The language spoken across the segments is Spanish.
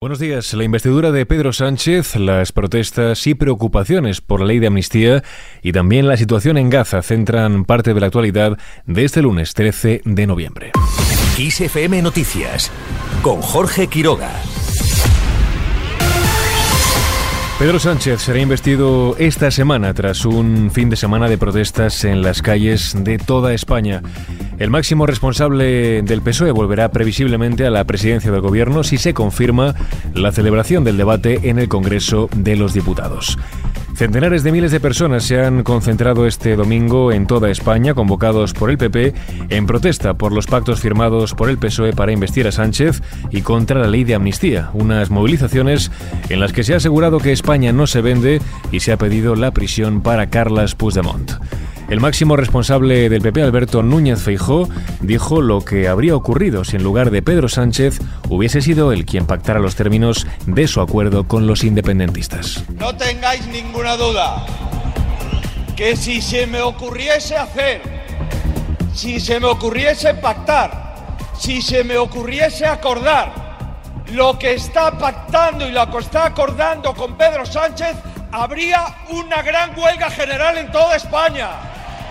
Buenos días. La investidura de Pedro Sánchez, las protestas y preocupaciones por la ley de amnistía y también la situación en Gaza centran parte de la actualidad de este lunes 13 de noviembre. XFM Noticias con Jorge Quiroga. Pedro Sánchez será investido esta semana tras un fin de semana de protestas en las calles de toda España. El máximo responsable del PSOE volverá previsiblemente a la presidencia del gobierno si se confirma la celebración del debate en el Congreso de los Diputados. Centenares de miles de personas se han concentrado este domingo en toda España, convocados por el PP, en protesta por los pactos firmados por el PSOE para investir a Sánchez y contra la ley de amnistía, unas movilizaciones en las que se ha asegurado que España no se vende y se ha pedido la prisión para Carlas Puigdemont. El máximo responsable del PP, Alberto Núñez Feijó, dijo lo que habría ocurrido si en lugar de Pedro Sánchez hubiese sido él quien pactara los términos de su acuerdo con los independentistas. No tengáis ninguna duda que si se me ocurriese hacer, si se me ocurriese pactar, si se me ocurriese acordar lo que está pactando y lo que está acordando con Pedro Sánchez, habría una gran huelga general en toda España.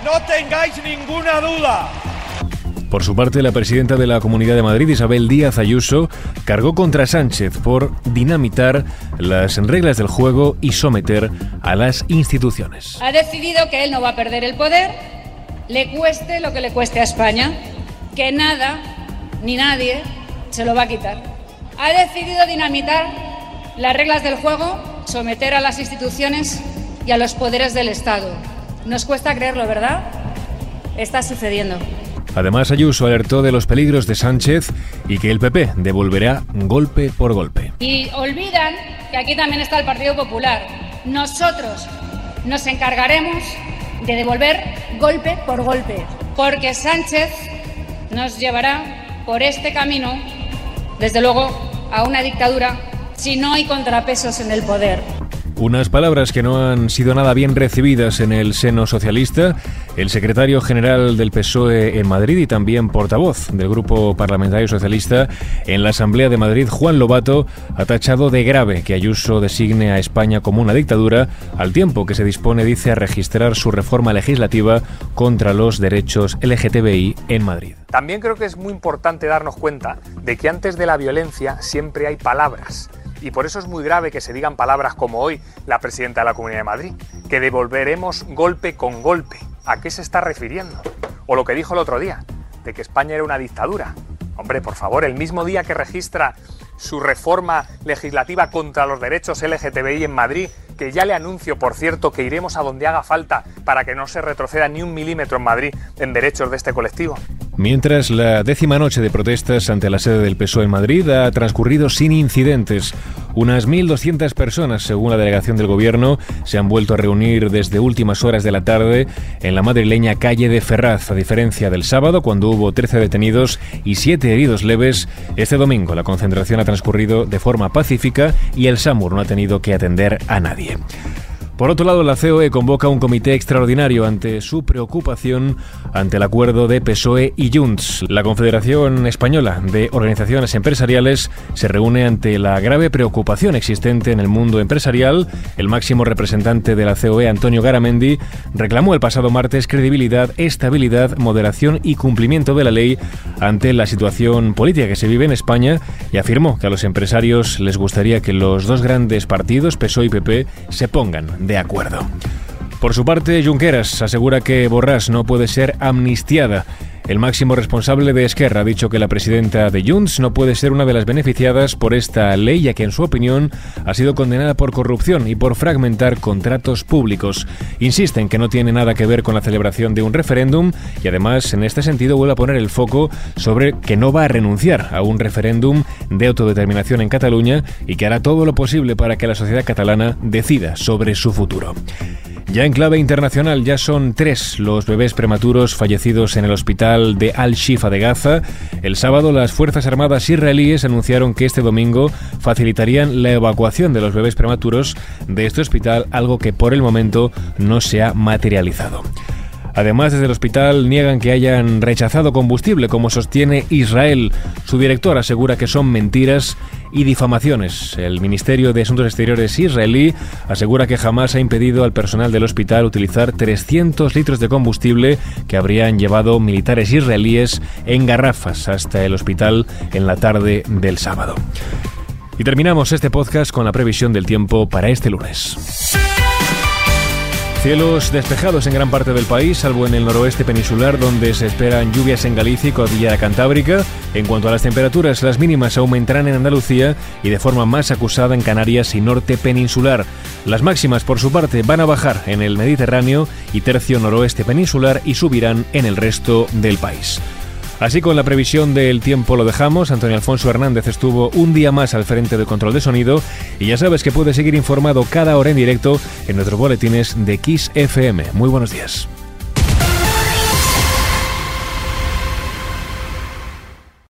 No tengáis ninguna duda. Por su parte, la presidenta de la Comunidad de Madrid, Isabel Díaz Ayuso, cargó contra Sánchez por dinamitar las reglas del juego y someter a las instituciones. Ha decidido que él no va a perder el poder, le cueste lo que le cueste a España, que nada ni nadie se lo va a quitar. Ha decidido dinamitar las reglas del juego, someter a las instituciones y a los poderes del Estado. Nos cuesta creerlo, ¿verdad? Está sucediendo. Además, Ayuso alertó de los peligros de Sánchez y que el PP devolverá golpe por golpe. Y olvidan que aquí también está el Partido Popular. Nosotros nos encargaremos de devolver golpe por golpe, porque Sánchez nos llevará por este camino, desde luego, a una dictadura si no hay contrapesos en el poder. Unas palabras que no han sido nada bien recibidas en el seno socialista. El secretario general del PSOE en Madrid y también portavoz del Grupo Parlamentario Socialista en la Asamblea de Madrid, Juan Lobato, ha tachado de grave que Ayuso designe a España como una dictadura, al tiempo que se dispone, dice, a registrar su reforma legislativa contra los derechos LGTBI en Madrid. También creo que es muy importante darnos cuenta de que antes de la violencia siempre hay palabras y por eso es muy grave que se digan palabras como hoy la presidenta de la Comunidad de Madrid, que devolveremos golpe con golpe. ¿A qué se está refiriendo? O lo que dijo el otro día, de que España era una dictadura. Hombre, por favor, el mismo día que registra su reforma legislativa contra los derechos LGTBI en Madrid, que ya le anuncio, por cierto, que iremos a donde haga falta para que no se retroceda ni un milímetro en Madrid en derechos de este colectivo. Mientras la décima noche de protestas ante la sede del PSOE en Madrid ha transcurrido sin incidentes, unas 1.200 personas, según la delegación del gobierno, se han vuelto a reunir desde últimas horas de la tarde en la madrileña calle de Ferraz, a diferencia del sábado, cuando hubo 13 detenidos y 7 heridos leves. Este domingo la concentración ha transcurrido de forma pacífica y el SAMUR no ha tenido que atender a nadie. Por otro lado, la COE convoca un comité extraordinario ante su preocupación ante el acuerdo de PSOE y Junts. La Confederación Española de Organizaciones Empresariales se reúne ante la grave preocupación existente en el mundo empresarial. El máximo representante de la COE, Antonio Garamendi, reclamó el pasado martes credibilidad, estabilidad, moderación y cumplimiento de la ley ante la situación política que se vive en España y afirmó que a los empresarios les gustaría que los dos grandes partidos, PSOE y PP, se pongan de acuerdo. Por su parte, Junqueras asegura que Borràs no puede ser amnistiada. El máximo responsable de Esquerra ha dicho que la presidenta de Junts no puede ser una de las beneficiadas por esta ley, ya que en su opinión ha sido condenada por corrupción y por fragmentar contratos públicos. Insiste en que no tiene nada que ver con la celebración de un referéndum y además en este sentido vuelve a poner el foco sobre que no va a renunciar a un referéndum de autodeterminación en Cataluña y que hará todo lo posible para que la sociedad catalana decida sobre su futuro. Ya en clave internacional, ya son tres los bebés prematuros fallecidos en el hospital de Al-Shifa de Gaza. El sábado, las Fuerzas Armadas israelíes anunciaron que este domingo facilitarían la evacuación de los bebés prematuros de este hospital, algo que por el momento no se ha materializado. Además, desde el hospital niegan que hayan rechazado combustible, como sostiene Israel. Su director asegura que son mentiras y difamaciones. El Ministerio de Asuntos Exteriores israelí asegura que jamás ha impedido al personal del hospital utilizar 300 litros de combustible que habrían llevado militares israelíes en garrafas hasta el hospital en la tarde del sábado. Y terminamos este podcast con la previsión del tiempo para este lunes. Cielos despejados en gran parte del país, salvo en el noroeste peninsular, donde se esperan lluvias en Galicia y Cordillera Cantábrica. En cuanto a las temperaturas, las mínimas aumentarán en Andalucía y de forma más acusada en Canarias y norte peninsular. Las máximas, por su parte, van a bajar en el Mediterráneo y tercio noroeste peninsular y subirán en el resto del país. Así con la previsión del tiempo lo dejamos. Antonio Alfonso Hernández estuvo un día más al frente del control de sonido y ya sabes que puedes seguir informado cada hora en directo en nuestros boletines de Kiss FM. Muy buenos días.